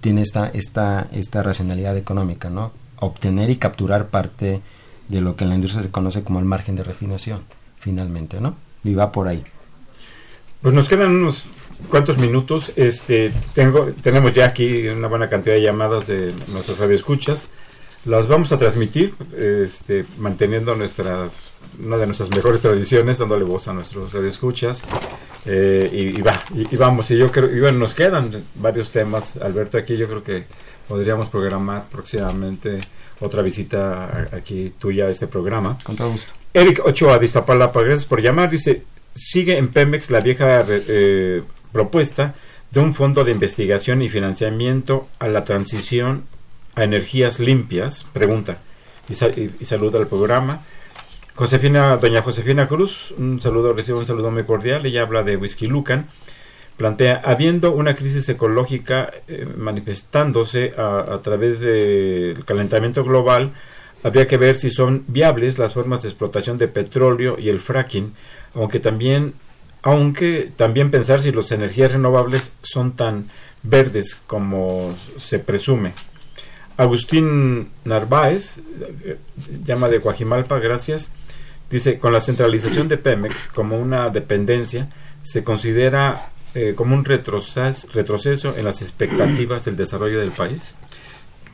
tiene esta, esta, esta racionalidad económica, ¿no? Obtener y capturar parte de lo que en la industria se conoce como el margen de refinación, finalmente, ¿no? Y va por ahí. Pues nos quedan unos cuantos minutos. Este, tengo, tenemos ya aquí una buena cantidad de llamadas de nuestros radioescuchas. Las vamos a transmitir, este, manteniendo nuestras, una de nuestras mejores tradiciones, dándole voz a nuestros radioescuchas. Eh, y, va, y, y vamos, y yo creo, y bueno, nos quedan varios temas, Alberto, aquí yo creo que podríamos programar próximamente otra visita aquí tuya a este programa. Con todo gusto. Eric Ochoa de Iztapalapa, gracias por llamar. Dice, sigue en Pemex la vieja eh, propuesta de un fondo de investigación y financiamiento a la transición a energías limpias. Pregunta y, y- saluda al programa. Josefina, doña Josefina Cruz, un saludo, recibe un saludo muy cordial. Ella habla de Whisky Lucan. Plantea, habiendo una crisis ecológica eh, manifestándose a, través del calentamiento global, habría que ver si son viables las formas de explotación de petróleo y el fracking, aunque también, aunque también pensar si las energías renovables son tan verdes como se presume. Agustín Narváez, eh, llama de Guajimalpa, gracias. Dice, con la centralización de Pemex como una dependencia, se considera eh, como un retroceso, retroceso en las expectativas del desarrollo del país.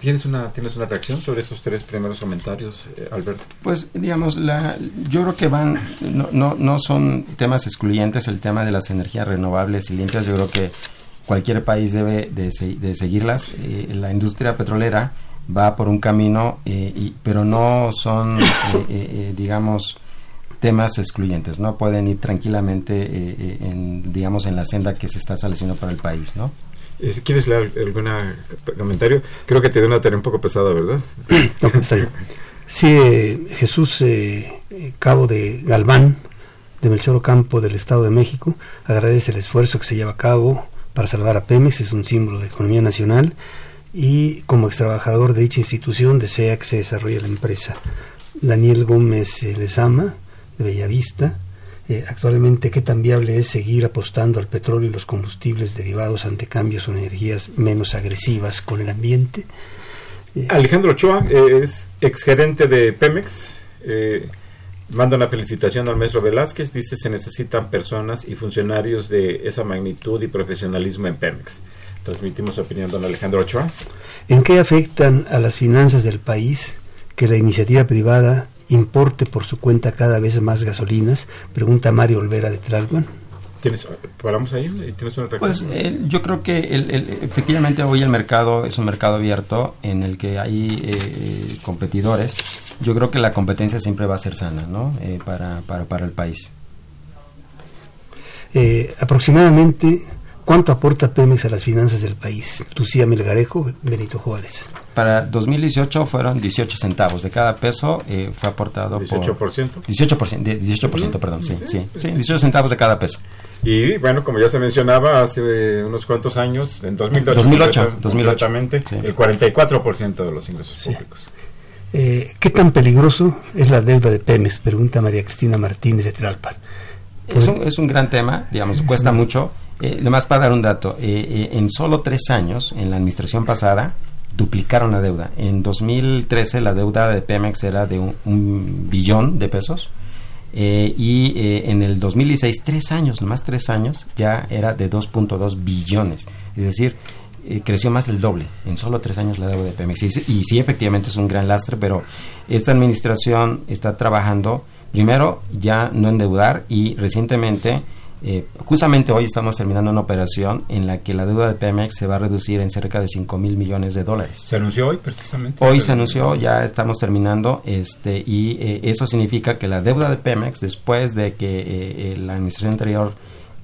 ¿Tienes una, ¿Tienes una reacción sobre estos tres primeros comentarios, eh, Alberto? Pues, digamos, la, yo creo que van, no, no, no son temas excluyentes el tema de las energías renovables y limpias. Yo creo que cualquier país debe de, de seguirlas. Eh, la industria petrolera va por un camino, eh, y, pero no son, eh, eh, digamos, temas excluyentes, ¿no? Pueden ir tranquilamente, eh, eh, en, digamos, en la senda que se está estableciendo para el país, ¿no? Eh, si ¿Quieres leer algún comentario? Creo que te dio una tarea un poco pesada, ¿verdad? No, está bien. Sí, eh, Jesús eh, eh, Cabo de Galván, de Melchor Campo del Estado de México, agradece el esfuerzo que se lleva a cabo para salvar a Pemex, es un símbolo de economía nacional y como extrabajador de dicha institución desea que se desarrolle la empresa. Daniel Gómez eh, Lezama, de Bellavista, eh, actualmente qué tan viable es seguir apostando al petróleo y los combustibles derivados ante cambios o energías menos agresivas con el ambiente. Alejandro Ochoa eh, es exgerente de Pemex. eh, manda una felicitación al maestro Velázquez. Dice se necesitan personas y funcionarios de esa magnitud y profesionalismo en Pemex. Transmitimos su opinión, don Alejandro Ochoa. ¿En qué afectan a las finanzas del país que la iniciativa privada importe por su cuenta cada vez más gasolinas? Pregunta Mario Olvera de Tlalpan. ¿Tienes, paramos ahí? ¿Tienes una reacción? Pues eh, yo creo que el- el- efectivamente hoy el mercado es un mercado abierto en el que hay eh, competidores. Yo creo que la competencia siempre va a ser sana, ¿no? Eh, para, para, para el país. Eh, aproximadamente, ¿cuánto aporta Pemex a las finanzas del país? Lucía Melgarejo, Benito Juárez. para 2018 fueron 18 centavos de cada peso eh, fue aportado 18%. por 18%, de- 18%, perdón, sí, sí, sí, 18 centavos de cada peso. Y bueno, como ya se mencionaba hace unos cuantos años, en 2008, 2008, concreta- 2008, concretamente, sí. el 44% de los ingresos Sí. públicos. Eh, ¿Qué tan peligroso es la deuda de Pemex? Pregunta María Cristina Martínez de Tralpan. Es un, es un gran tema, digamos, cuesta mucho. Eh, nomás para dar un dato, eh, eh, en solo tres años, en la administración pasada, duplicaron la deuda. En 2013 la deuda de Pemex era de un, billón de pesos eh, y en el 2016, tres años, nomás tres años, ya era de 2.2 billones. Es decir, creció más del doble en solo tres años la deuda de Pemex. Y sí, efectivamente es un gran lastre, pero esta administración está trabajando, primero, ya no endeudar y recientemente, eh, justamente hoy estamos terminando una operación en la que la deuda de Pemex se va a reducir en cerca de 5 mil millones de dólares. Se anunció hoy precisamente. Hoy se anunció, ya estamos terminando, este, y eh, eso significa que la deuda de Pemex, después de que eh, eh, la administración anterior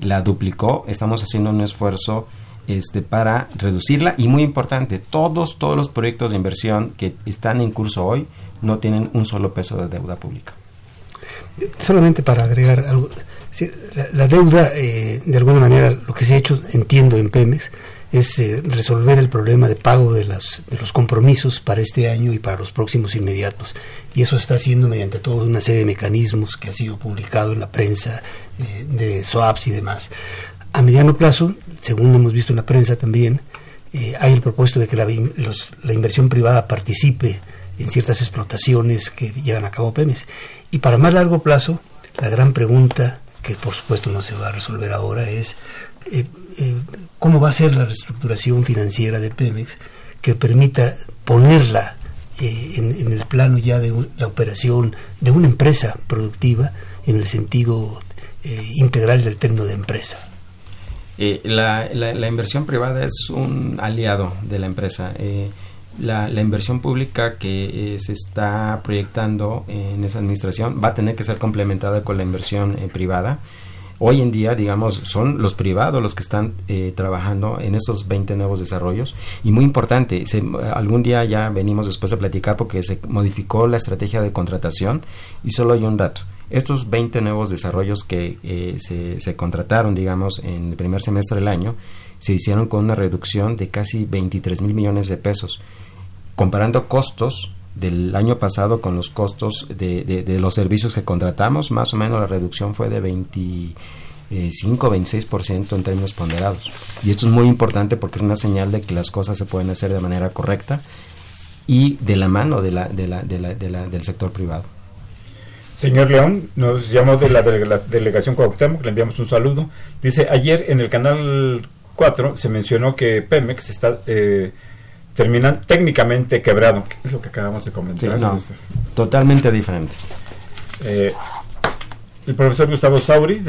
la duplicó, estamos haciendo un esfuerzo este, para reducirla y muy importante, todos, todos los proyectos de inversión que están en curso hoy no tienen un solo peso de deuda pública. Solamente para agregar algo, la, deuda, eh, de alguna manera, lo que se ha hecho, entiendo, en Pemex, es eh, resolver el problema de pago de, las, de los compromisos para este año y para los próximos inmediatos. Y eso está haciendo mediante toda una serie de mecanismos que ha sido publicado en la prensa, eh, de SWAPs y demás. A mediano plazo, según hemos visto en la prensa también, eh, hay el propósito de que la, inversión privada participe en ciertas explotaciones que llevan a cabo Pemex. Y para más largo plazo, la gran pregunta, que por supuesto no se va a resolver ahora, es eh, eh, cómo va a ser la reestructuración financiera de Pemex que permita ponerla eh, en, el plano ya de un- la operación de una empresa productiva en el sentido integral del término de empresa. La, la- la inversión privada es un aliado de la empresa. La, la inversión pública que eh, se está proyectando en esa administración va a tener que ser complementada con la inversión eh, privada. Hoy en día, digamos, son los privados los que están eh, trabajando en esos 20 nuevos desarrollos. Y muy importante, se- algún día ya venimos después a platicar porque se modificó la estrategia de contratación y solo hay un dato. Estos 20 nuevos desarrollos que eh, se, se contrataron, digamos, en el primer semestre del año, se hicieron con una reducción de casi 23 mil millones de pesos. Comparando costos del año pasado con los costos de, los servicios que contratamos, más o menos la reducción fue de 25, 26% en términos ponderados. Y esto es muy importante porque es una señal de que las cosas se pueden hacer de manera correcta y de la mano de la, de la- de la- de la- del sector privado. Señor León, nos llamó de la, de la delegación Cuauhtémoc, le enviamos un saludo. Dice, ayer en el canal 4 se mencionó que Pemex está eh, terminan, técnicamente quebrado. ¿Qué es lo que acabamos de Sí, comentar? no, Este, totalmente diferente. eh, el profesor Gustavo Sauri,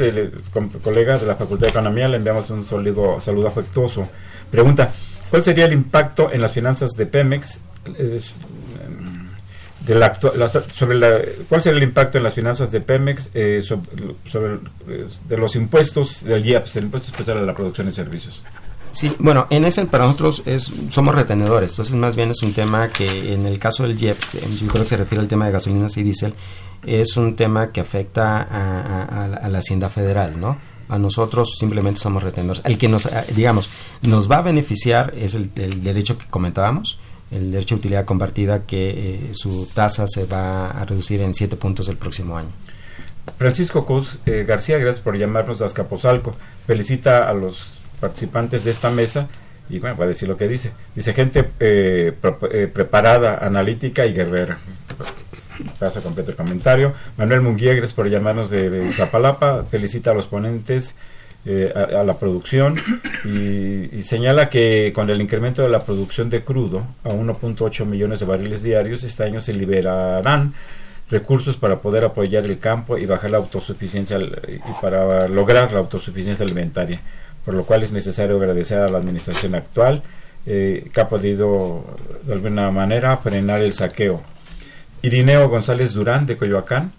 colega de la Facultad de Economía, le enviamos un sólido saludo afectuoso. Pregunta, ¿cuál sería el impacto en las finanzas de Pemex? eh, de la la- sobre la, ¿Cuál sería el impacto en las finanzas de Pemex eh, sobre, sobre, eh, de los impuestos del IEPS, el impuesto especial a la producción de servicios? Sí, bueno, en ese para nosotros es, somos retenedores, entonces más bien es un tema que en el caso del JEP, yo creo que se refiere al tema de gasolinas y diésel, es un tema que afecta a, a- a la, a Hacienda Federal, ¿no? A nosotros simplemente somos retenedores. El que nos, eh, digamos, nos va a beneficiar es el, el derecho que comentábamos, el derecho de utilidad compartida, que eh, su tasa se va a reducir en siete puntos el próximo año. Francisco Cruz eh, García, gracias por llamarnos de Azcapotzalco. Felicita a los participantes de esta mesa y bueno, voy a decir lo que dice. Dice gente eh, eh, preparada, analítica y guerrera. Pasa completo el comentario. Manuel Munguía, gracias por llamarnos de, de Iztapalapa. Felicita a los ponentes, eh, a, la producción y, señala que con el incremento de la producción de crudo a 1.8 millones de barriles diarios, este año se liberarán recursos para poder apoyar el campo y bajar la autosuficiencia al- y para lograr la autosuficiencia alimentaria, por lo cual es necesario agradecer a la administración actual eh, que ha podido de alguna manera frenar el saqueo. Irineo González Durán de Coyoacán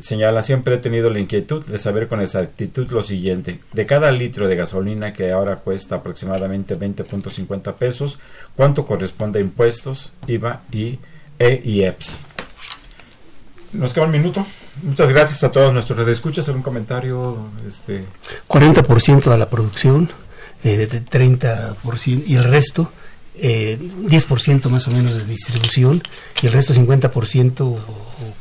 señala, siempre he tenido la inquietud de saber con exactitud lo siguiente. De cada litro de gasolina que ahora cuesta aproximadamente 20.50 pesos, ¿cuánto corresponde a impuestos, IVA y E y EPS? Nos queda un minuto. Muchas gracias a todos nuestros redescuchas. ¿Algún comentario? Este... 40% a la producción, eh, de 30% y el resto, eh, 10% más o menos de distribución y el resto 50% o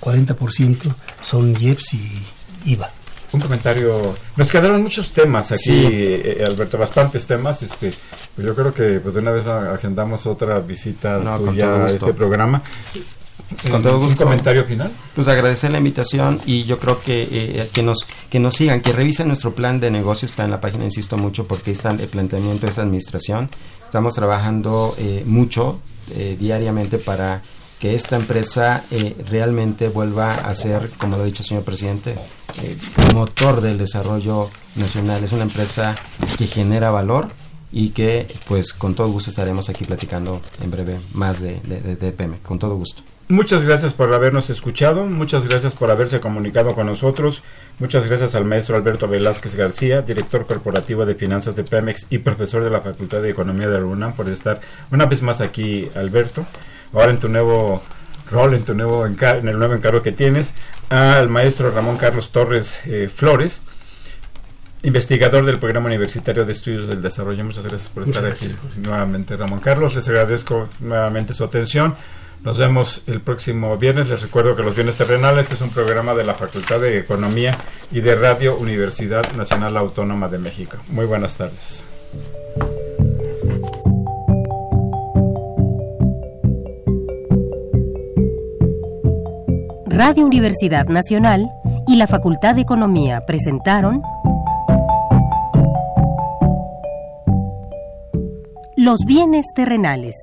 40% son IEPS y IVA. Un comentario. Nos quedaron muchos temas aquí, Sí. eh, Alberto, bastantes temas. Este, pues yo creo que pues, de una vez agendamos otra visita No, tuya a este programa. Con todo ¿Un gusto. comentario final? Pues agradecer la invitación y yo creo que, eh, que, nos, que nos sigan, que revisen nuestro plan de negocio, está en la página, insisto mucho, porque está el planteamiento de esa administración. Estamos trabajando eh, mucho eh, diariamente para que esta empresa eh, realmente vuelva a ser, como lo ha dicho el señor presidente, eh, motor del desarrollo nacional. Es una empresa que genera valor y que pues con todo gusto estaremos aquí platicando en breve más de, de, de, de Pemex, con todo gusto. Muchas gracias por habernos escuchado, muchas gracias por haberse comunicado con nosotros, muchas gracias al maestro Alberto Velázquez García, director corporativo de finanzas de Pemex y profesor de la Facultad de Economía de la UNAM por estar una vez más aquí, Alberto, ahora en tu nuevo rol, en tu nuevo en el nuevo encargo que tienes, al maestro Ramón Carlos Torres eh, Flores, investigador del Programa Universitario de Estudios del Desarrollo. Muchas gracias por estar Muchas aquí nuevamente, Ramón Carlos. Les agradezco nuevamente su atención. Nos vemos el próximo viernes. Les recuerdo que Los Bienes Terrenales es un programa de la Facultad de Economía y de Radio Universidad Nacional Autónoma de México. Muy buenas tardes. Radio Universidad Nacional y la Facultad de Economía presentaron Los bienes terrenales.